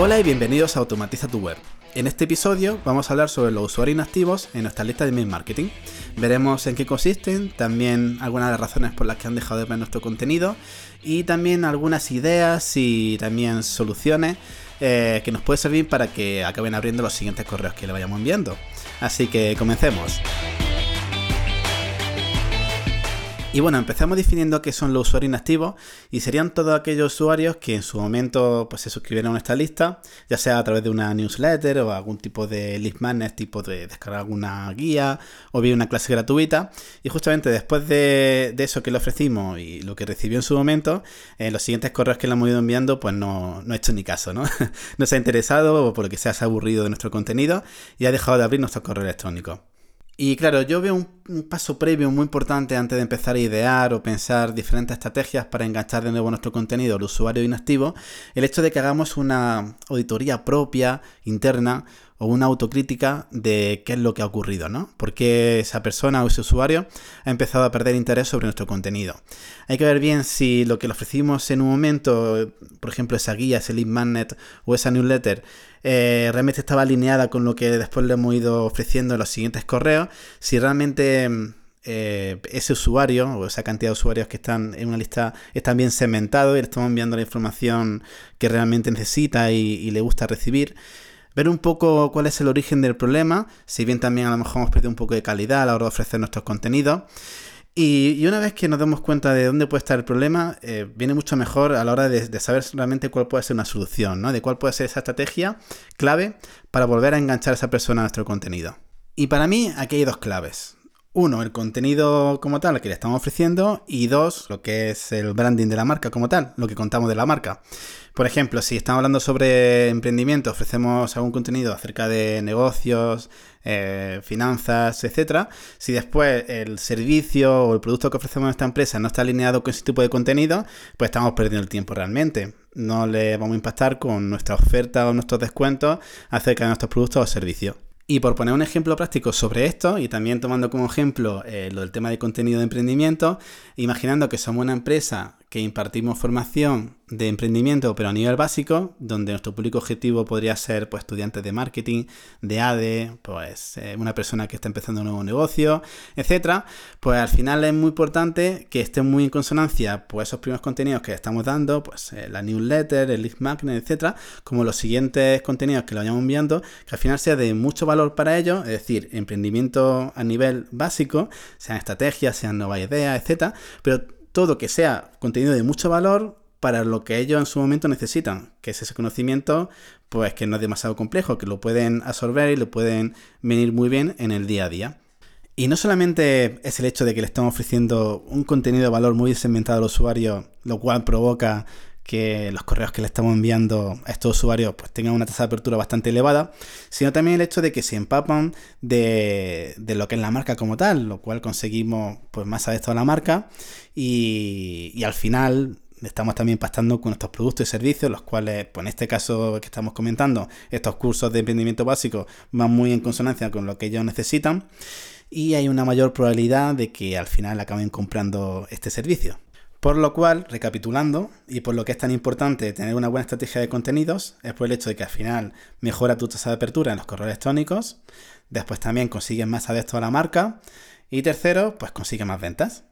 Hola y bienvenidos a Automatiza tu web. En este episodio vamos a hablar sobre los usuarios inactivos en nuestra lista de email marketing. Veremos en qué consisten, también algunas de las razones por las que han dejado de ver nuestro contenido y también algunas ideas y también soluciones eh, que nos pueden servir para que acaben abriendo los siguientes correos que le vayamos enviando. Así que comencemos. Y bueno, empezamos definiendo qué son los usuarios inactivos y serían todos aquellos usuarios que en su momento pues, se suscribieron a esta lista, ya sea a través de una newsletter o algún tipo de list magnet, tipo de descargar alguna guía o bien una clase gratuita. Y justamente después de, eso que le ofrecimos y lo que recibió en su momento, en los siguientes correos que le hemos ido enviando, pues no, no ha hecho ni caso, ¿no? no se ha interesado o por lo que se ha aburrido de nuestro contenido y ha dejado de abrir nuestro correo electrónico. Y claro, yo veo un, paso previo muy importante antes de empezar a idear o pensar diferentes estrategias para enganchar de nuevo nuestro contenido al usuario inactivo, el hecho de que hagamos una auditoría propia, interna, o una autocrítica de qué es lo que ha ocurrido, ¿no? ¿Por qué esa persona o ese usuario ha empezado a perder interés sobre nuestro contenido? Hay que ver bien si lo que le ofrecimos en un momento, por ejemplo, esa guía, ese lead magnet o esa newsletter, eh, realmente estaba alineada con lo que después le hemos ido ofreciendo en los siguientes correos, si realmente eh, ese usuario o esa cantidad de usuarios que están en una lista están bien segmentados y le estamos enviando la información que realmente necesita y le gusta recibir ver un poco cuál es el origen del problema, si bien también a lo mejor hemos perdido un poco de calidad a la hora de ofrecer nuestros contenidos. Y, una vez que nos damos cuenta de dónde puede estar el problema, eh, viene mucho mejor a la hora de, saber realmente cuál puede ser una solución, ¿no? De cuál puede ser esa estrategia clave para volver a enganchar a esa persona a nuestro contenido. Y para mí aquí hay dos claves. Uno, el contenido como tal que le estamos ofreciendo y dos, lo que es el branding de la marca como tal, lo que contamos de la marca. Por ejemplo, si estamos hablando sobre emprendimiento, ofrecemos algún contenido acerca de negocios, eh, finanzas, etcétera. Si después el servicio o el producto que ofrecemos a esta empresa no está alineado con ese tipo de contenido, pues estamos perdiendo el tiempo realmente. No le vamos a impactar con nuestra oferta o nuestros descuentos acerca de nuestros productos o servicios. Y por poner un ejemplo práctico sobre esto, y también tomando como ejemplo eh, lo del tema de contenido de emprendimiento, imaginando que somos una empresa que impartimos formación de emprendimiento, pero a nivel básico, donde nuestro público objetivo podría ser pues, estudiantes de marketing, de ADE, pues eh, una persona que está empezando un nuevo negocio, etcétera, pues al final es muy importante que estén muy en consonancia pues, esos primeros contenidos que estamos dando, pues eh, la newsletter, el list magnet, etcétera, como los siguientes contenidos que lo vayamos enviando, que al final sea de mucho valor para ellos, es decir, emprendimiento a nivel básico, sean estrategias, sean nuevas ideas, etcétera, pero todo que sea contenido de mucho valor para lo que ellos en su momento necesitan, que es ese conocimiento, pues que no es demasiado complejo, que lo pueden absorber y lo pueden venir muy bien en el día a día. Y no solamente es el hecho de que le estamos ofreciendo un contenido de valor muy segmentado al usuario, lo cual provoca que los correos que le estamos enviando a estos usuarios pues tengan una tasa de apertura bastante elevada, sino también el hecho de que se empapan de, lo que es la marca como tal, lo cual conseguimos pues más adeptos a la marca y, y al final estamos también impactando con estos productos y servicios, los cuales, pues en este caso que estamos comentando, estos cursos de emprendimiento básico van muy en consonancia con lo que ellos necesitan y hay una mayor probabilidad de que al final acaben comprando este servicio. Por lo cual, recapitulando, y por lo que es tan importante tener una buena estrategia de contenidos, es por el hecho de que al final mejora tu tasa de apertura en los correos electrónicos, después también consigues más adeptos a la marca, y tercero, pues consigues más ventas.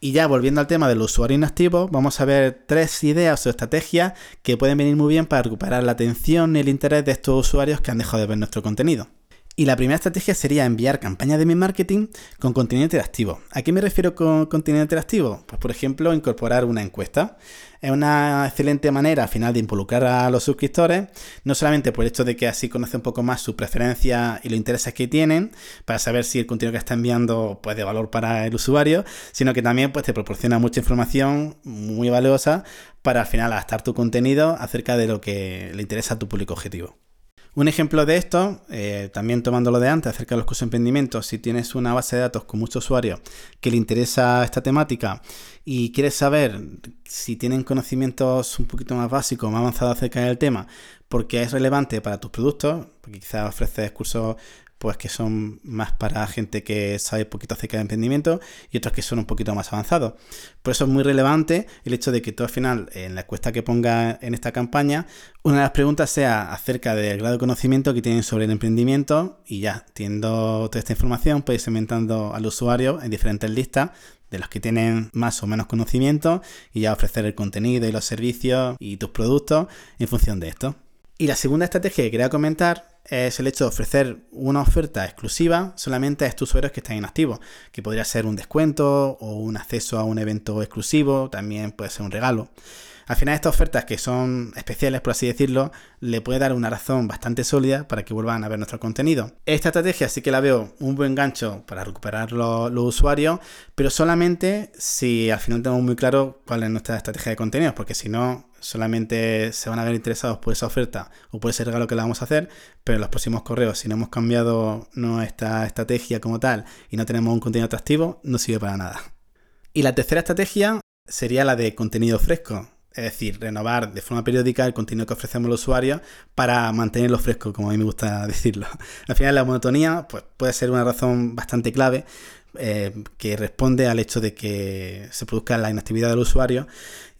Y ya volviendo al tema del usuario inactivo, vamos a ver tres ideas o estrategias que pueden venir muy bien para recuperar la atención y el interés de estos usuarios que han dejado de ver nuestro contenido. Y la primera estrategia sería enviar campañas de mi marketing con contenido interactivo. ¿A qué me refiero con contenido interactivo? Pues por ejemplo, incorporar una encuesta. Es una excelente manera al final de involucrar a los suscriptores, no solamente por el hecho de que así conoce un poco más su preferencia y los intereses que tienen, para saber si el contenido que está enviando pues, de valor para el usuario, sino que también pues, te proporciona mucha información muy valiosa para al final adaptar tu contenido acerca de lo que le interesa a tu público objetivo. Un ejemplo de esto, eh, también tomándolo de antes acerca de los cursos de emprendimiento, si tienes una base de datos con muchos usuarios que le interesa esta temática y quieres saber si tienen conocimientos un poquito más básicos, más avanzados acerca del tema, porque es relevante para tus productos, porque quizás ofreces cursos pues que son más para gente que sabe poquito acerca de emprendimiento y otros que son un poquito más avanzados. Por eso es muy relevante el hecho de que tú al final, en la encuesta que ponga en esta campaña, una de las preguntas sea acerca del grado de conocimiento que tienen sobre el emprendimiento y ya, teniendo toda esta información, puedes ir segmentando al usuario en diferentes listas de los que tienen más o menos conocimiento y ya ofrecer el contenido y los servicios y tus productos en función de esto. Y la segunda estrategia que quería comentar es el hecho de ofrecer una oferta exclusiva solamente a estos usuarios que están inactivos, que podría ser un descuento o un acceso a un evento exclusivo, también puede ser un regalo. Al final estas ofertas que son especiales, por así decirlo, le puede dar una razón bastante sólida para que vuelvan a ver nuestro contenido. Esta estrategia sí que la veo un buen gancho para recuperar los, usuarios, pero solamente si al final tenemos muy claro cuál es nuestra estrategia de contenido, porque si no, solamente se van a ver interesados por esa oferta o por ese regalo que le vamos a hacer, pero en los próximos correos, si no hemos cambiado nuestra estrategia como tal y no tenemos un contenido atractivo, no sirve para nada. Y la tercera estrategia sería la de contenido fresco. Es decir, renovar de forma periódica el contenido que ofrecemos al usuario para mantenerlo fresco, como a mí me gusta decirlo. Al final, la monotonía pues, puede ser una razón bastante clave eh, que responde al hecho de que se produzca la inactividad del usuario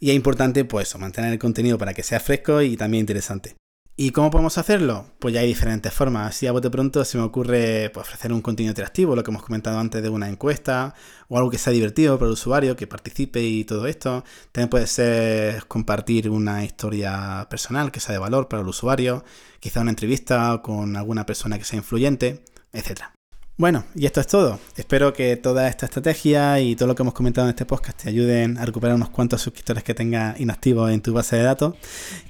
y es importante pues mantener el contenido para que sea fresco y también interesante. ¿Y cómo podemos hacerlo? Pues ya hay diferentes formas. Así a bote pronto se me ocurre pues, ofrecer un contenido interactivo, lo que hemos comentado antes de una encuesta, o algo que sea divertido para el usuario, que participe y todo esto. También puede ser compartir una historia personal que sea de valor para el usuario, quizá una entrevista con alguna persona que sea influyente, etc. Bueno, y esto es todo. Espero que toda esta estrategia y todo lo que hemos comentado en este podcast te ayuden a recuperar unos cuantos suscriptores que tengas inactivos en tu base de datos.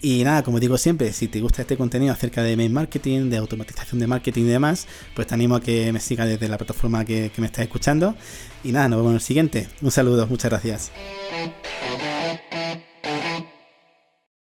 Y nada, como digo siempre, si te gusta este contenido acerca de mail marketing, de automatización de marketing y demás, pues te animo a que me sigas desde la plataforma que, que me estás escuchando. Y nada, nos vemos en el siguiente. Un saludo, muchas gracias.